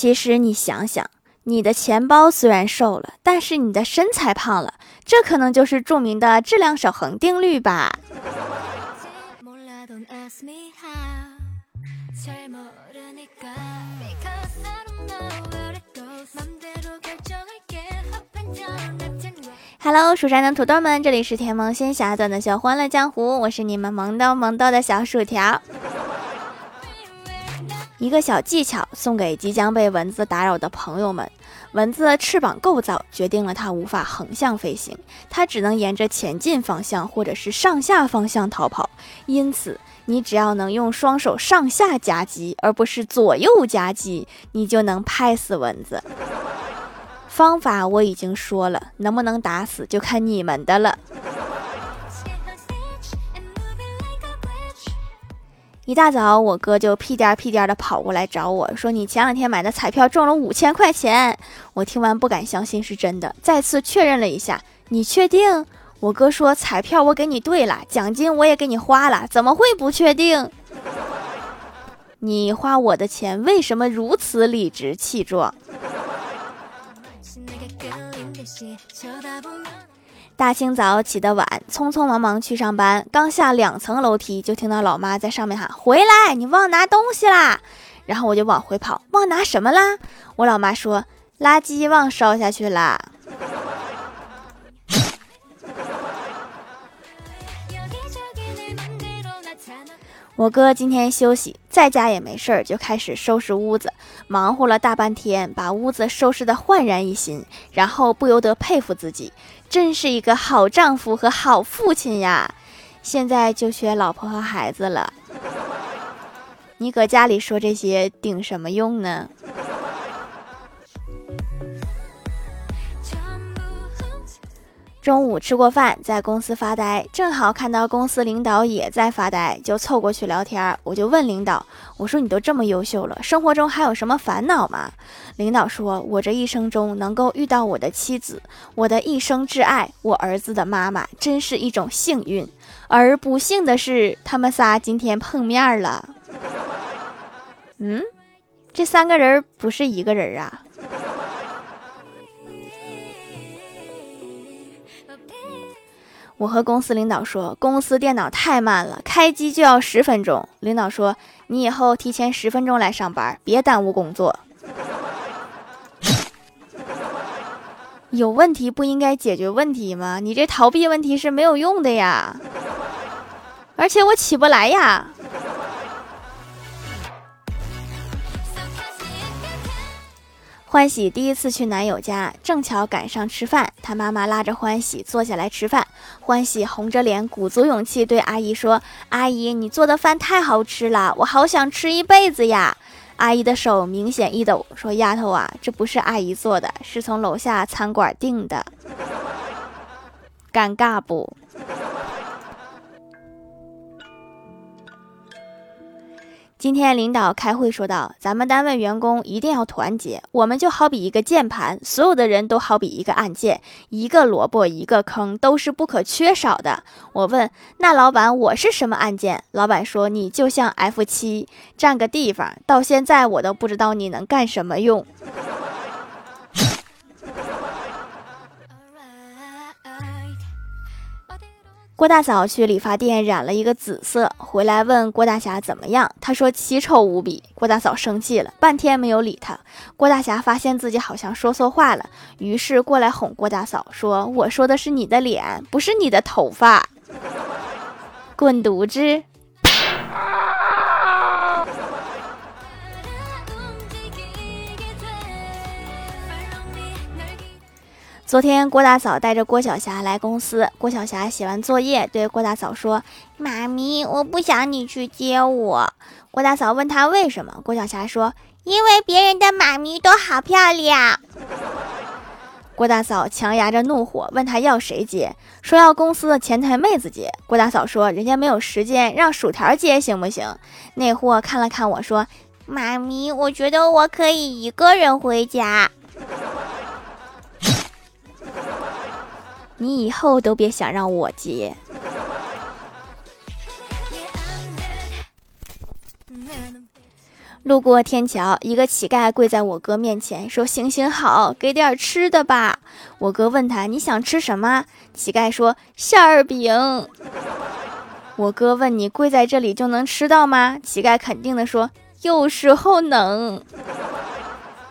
其实你想想，你的钱包虽然瘦了，但是你的身材胖了，这可能就是著名的质量守恒定律吧。Hello，蜀山的土豆们，这里是甜萌仙侠段的小欢乐江湖，我是你们萌逗萌逗的小薯条。一个小技巧送给即将被蚊子打扰的朋友们：蚊子的翅膀构造决定了它无法横向飞行，它只能沿着前进方向或者是上下方向逃跑。因此，你只要能用双手上下夹击，而不是左右夹击，你就能拍死蚊子。方法我已经说了，能不能打死就看你们的了。一大早，我哥就屁颠屁颠的跑过来找我说：“你前两天买的彩票中了五千块钱。”我听完不敢相信是真的，再次确认了一下：“你确定？”我哥说：“彩票我给你兑了，奖金我也给你花了，怎么会不确定？”你花我的钱为什么如此理直气壮？大清早起得晚，匆匆忙忙去上班，刚下两层楼梯，就听到老妈在上面喊：“回来，你忘拿东西啦！”然后我就往回跑，忘拿什么啦？我老妈说：“垃圾忘烧下去啦。”我哥今天休息，在家也没事儿，就开始收拾屋子，忙活了大半天，把屋子收拾得焕然一新，然后不由得佩服自己，真是一个好丈夫和好父亲呀！现在就缺老婆和孩子了。你搁家里说这些顶什么用呢？中午吃过饭，在公司发呆，正好看到公司领导也在发呆，就凑过去聊天。我就问领导：“我说你都这么优秀了，生活中还有什么烦恼吗？”领导说：“我这一生中能够遇到我的妻子，我的一生挚爱，我儿子的妈妈，真是一种幸运。而不幸的是，他们仨今天碰面了。”嗯，这三个人不是一个人啊。我和公司领导说，公司电脑太慢了，开机就要十分钟。领导说，你以后提前十分钟来上班，别耽误工作。有问题不应该解决问题吗？你这逃避问题是没有用的呀，而且我起不来呀。欢喜第一次去男友家，正巧赶上吃饭，他妈妈拉着欢喜坐下来吃饭。欢喜红着脸，鼓足勇气对阿姨说：“阿姨，你做的饭太好吃了，我好想吃一辈子呀！”阿姨的手明显一抖，说：“丫头啊，这不是阿姨做的，是从楼下餐馆订的。”尴尬不？今天领导开会说到：“咱们单位员工一定要团结，我们就好比一个键盘，所有的人都好比一个按键，一个萝卜一个坑都是不可缺少的。”我问：“那老板，我是什么按键？”老板说：“你就像 F 七，占个地方。到现在我都不知道你能干什么用。”郭大嫂去理发店染了一个紫色，回来问郭大侠怎么样，他说奇丑无比。郭大嫂生气了，半天没有理他。郭大侠发现自己好像说错话了，于是过来哄郭大嫂说：“我说的是你的脸，不是你的头发。”滚犊子！昨天郭大嫂带着郭晓霞来公司，郭晓霞写完作业对郭大嫂说：“妈咪，我不想你去接我。”郭大嫂问她为什么，郭晓霞说：“因为别人的妈咪都好漂亮。”郭大嫂强压着怒火问他要谁接，说要公司的前台妹子接。郭大嫂说：“人家没有时间，让薯条接行不行？”那货看了看我说：“妈咪，我觉得我可以一个人回家。”你以后都别想让我接。路过天桥，一个乞丐跪在我哥面前，说：“行行好，给点吃的吧。”我哥问他：“你想吃什么？”乞丐说：“馅儿饼。”我哥问：“你跪在这里就能吃到吗？”乞丐肯定的说：“有时候能。”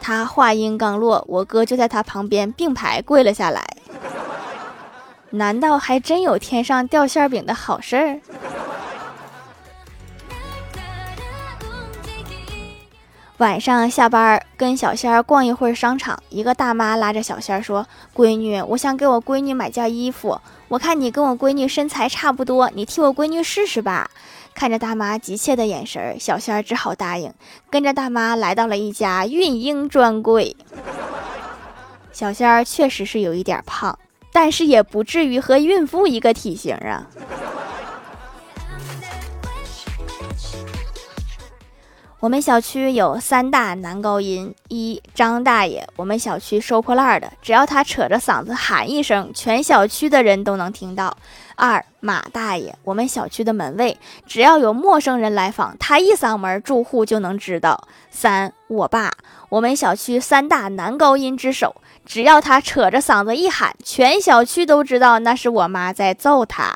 他话音刚落，我哥就在他旁边并排跪了下来。难道还真有天上掉馅饼的好事儿？晚上下班跟小仙儿逛一会儿商场，一个大妈拉着小仙儿说：“闺女，我想给我闺女买件衣服，我看你跟我闺女身材差不多，你替我闺女试试吧。”看着大妈急切的眼神，小仙儿只好答应，跟着大妈来到了一家孕婴专柜。小仙儿确实是有一点胖，但是也不至于和孕妇一个体型啊。我们小区有三大男高音：一张大爷，我们小区收破烂的，只要他扯着嗓子喊一声，全小区的人都能听到；二马大爷，我们小区的门卫，只要有陌生人来访，他一嗓门，住户就能知道；三我爸，我们小区三大男高音之首，只要他扯着嗓子一喊，全小区都知道那是我妈在揍他。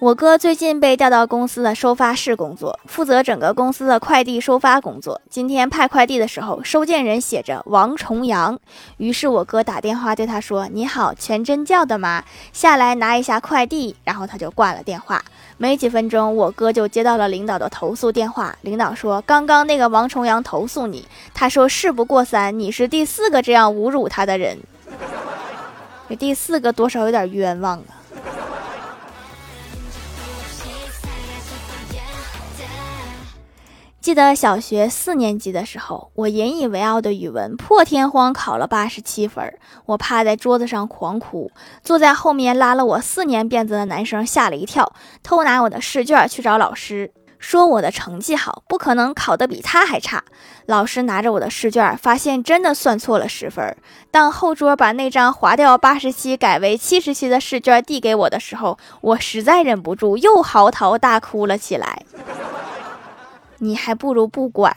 我哥最近被调到公司的收发室工作，负责整个公司的快递收发工作。今天派快递的时候，收件人写着王重阳，于是我哥打电话对他说：“你好，全真教的吗？下来拿一下快递。”然后他就挂了电话。没几分钟，我哥就接到了领导的投诉电话。领导说：“刚刚那个王重阳投诉你，他说事不过三，你是第四个这样侮辱他的人。这第四个多少有点冤枉啊。”记得小学四年级的时候，我引以为傲的语文破天荒考了八十七分，我趴在桌子上狂哭。坐在后面拉了我四年辫子的男生吓了一跳，偷拿我的试卷去找老师，说我的成绩好，不可能考得比他还差。老师拿着我的试卷，发现真的算错了十分。当后桌把那张划掉八十七改为七十七的试卷递给我的时候，我实在忍不住又嚎啕大哭了起来。你还不如不管。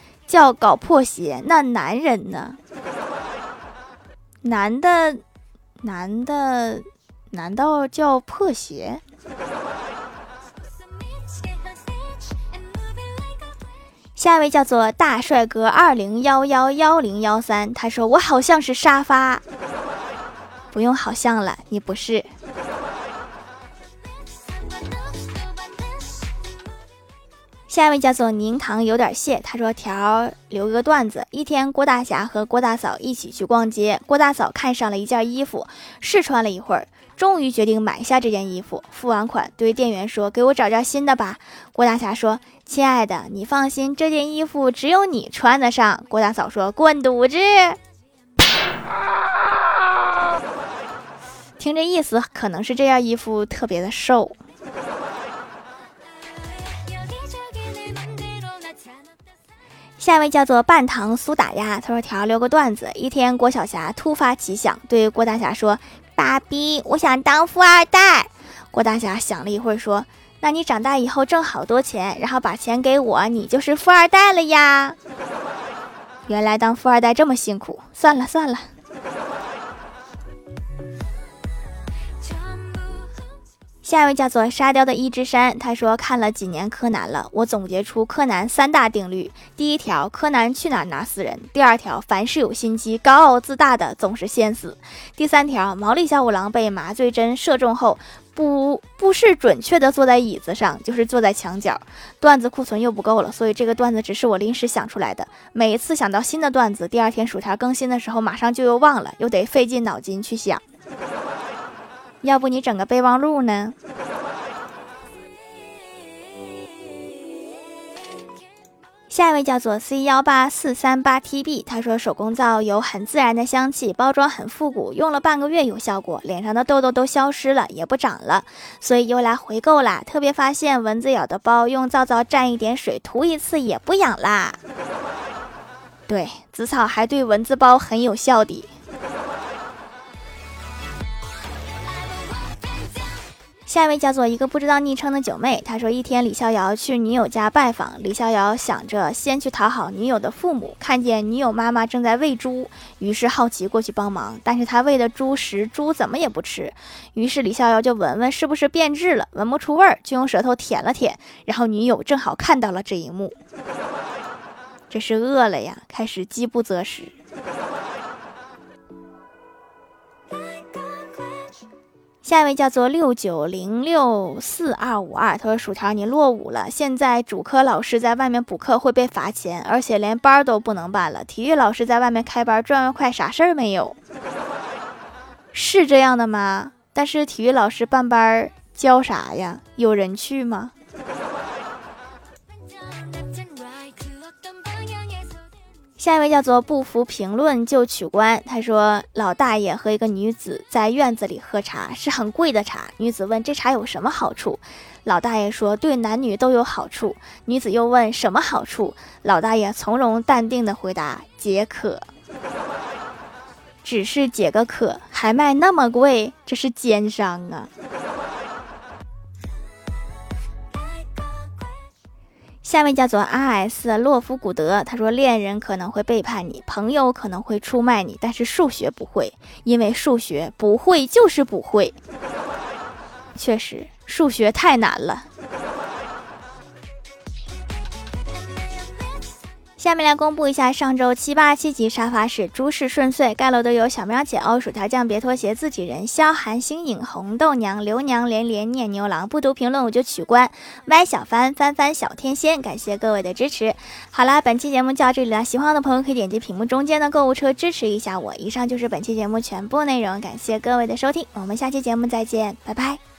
叫搞破鞋，那男人呢？男的，男的，难道叫破鞋？下一位叫做大帅哥二零幺幺幺零幺三，他说我好像是沙发，不用好像了，你不是。下一位叫做宁堂有点谢，他说条留个段子。一天，郭大侠和郭大嫂一起去逛街，郭大嫂看上了一件衣服，试穿了一会儿，终于决定买下这件衣服。付完款，对店员说：“给我找件新的吧。”郭大侠说：“亲爱的，你放心，这件衣服只有你穿得上。”郭大嫂说：“滚犊子！”听这意思，可能是这件衣服特别的瘦。下一位叫做半糖苏打鸭，他说：“条留个段子。一天，郭晓霞突发奇想，对郭大侠说：‘爸比，我想当富二代。’郭大侠想了一会儿，说：‘那你长大以后挣好多钱，然后把钱给我，你就是富二代了呀。’原来当富二代这么辛苦，算了算了。”下一位叫做沙雕的一只山，他说看了几年柯南了，我总结出柯南三大定律：第一条，柯南去哪儿拿死人；第二条，凡是有心机、高傲自大的总是先死；第三条，毛利小五郎被麻醉针射中后，不不是准确的坐在椅子上，就是坐在墙角。段子库存又不够了，所以这个段子只是我临时想出来的。每一次想到新的段子，第二天薯条更新的时候，马上就又忘了，又得费尽脑筋去想。要不你整个备忘录呢？下一位叫做 C 幺八四三八 TB，他说手工皂有很自然的香气，包装很复古，用了半个月有效果，脸上的痘痘都消失了，也不长了，所以又来回购啦。特别发现蚊子咬的包，用皂皂蘸一点水涂一次也不痒啦。对，紫草还对蚊子包很有效的。下一位叫做一个不知道昵称的九妹，她说一天李逍遥去女友家拜访，李逍遥想着先去讨好女友的父母，看见女友妈妈正在喂猪，于是好奇过去帮忙，但是他喂的猪食，猪怎么也不吃，于是李逍遥就闻闻是不是变质了，闻不出味儿，就用舌头舔了舔，然后女友正好看到了这一幕，这是饿了呀，开始饥不择食。下一位叫做六九零六四二五二，他说：“薯条，你落伍了。现在主科老师在外面补课会被罚钱，而且连班都不能办了。体育老师在外面开班赚外快，啥事儿没有？是这样的吗？但是体育老师办班教啥呀？有人去吗？”下一位叫做不服评论就取关。他说：“老大爷和一个女子在院子里喝茶，是很贵的茶。女子问：这茶有什么好处？老大爷说：对男女都有好处。女子又问：什么好处？老大爷从容淡定的回答：解渴。只是解个渴，还卖那么贵，这是奸商啊！”下面叫做 R S 洛夫古德，他说恋人可能会背叛你，朋友可能会出卖你，但是数学不会，因为数学不会就是不会。确实，数学太难了。下面来公布一下上周七八七级沙发是诸事顺遂，盖楼的有小喵姐、欧薯条酱、别拖鞋、自己人、萧寒、星影、红豆娘、刘娘、连连、念牛郎。不读评论我就取关。歪小帆、翻翻、小天仙，感谢各位的支持。好啦，本期节目就到这里了，喜欢我的朋友可以点击屏幕中间的购物车支持一下我。以上就是本期节目全部内容，感谢各位的收听，我们下期节目再见，拜拜。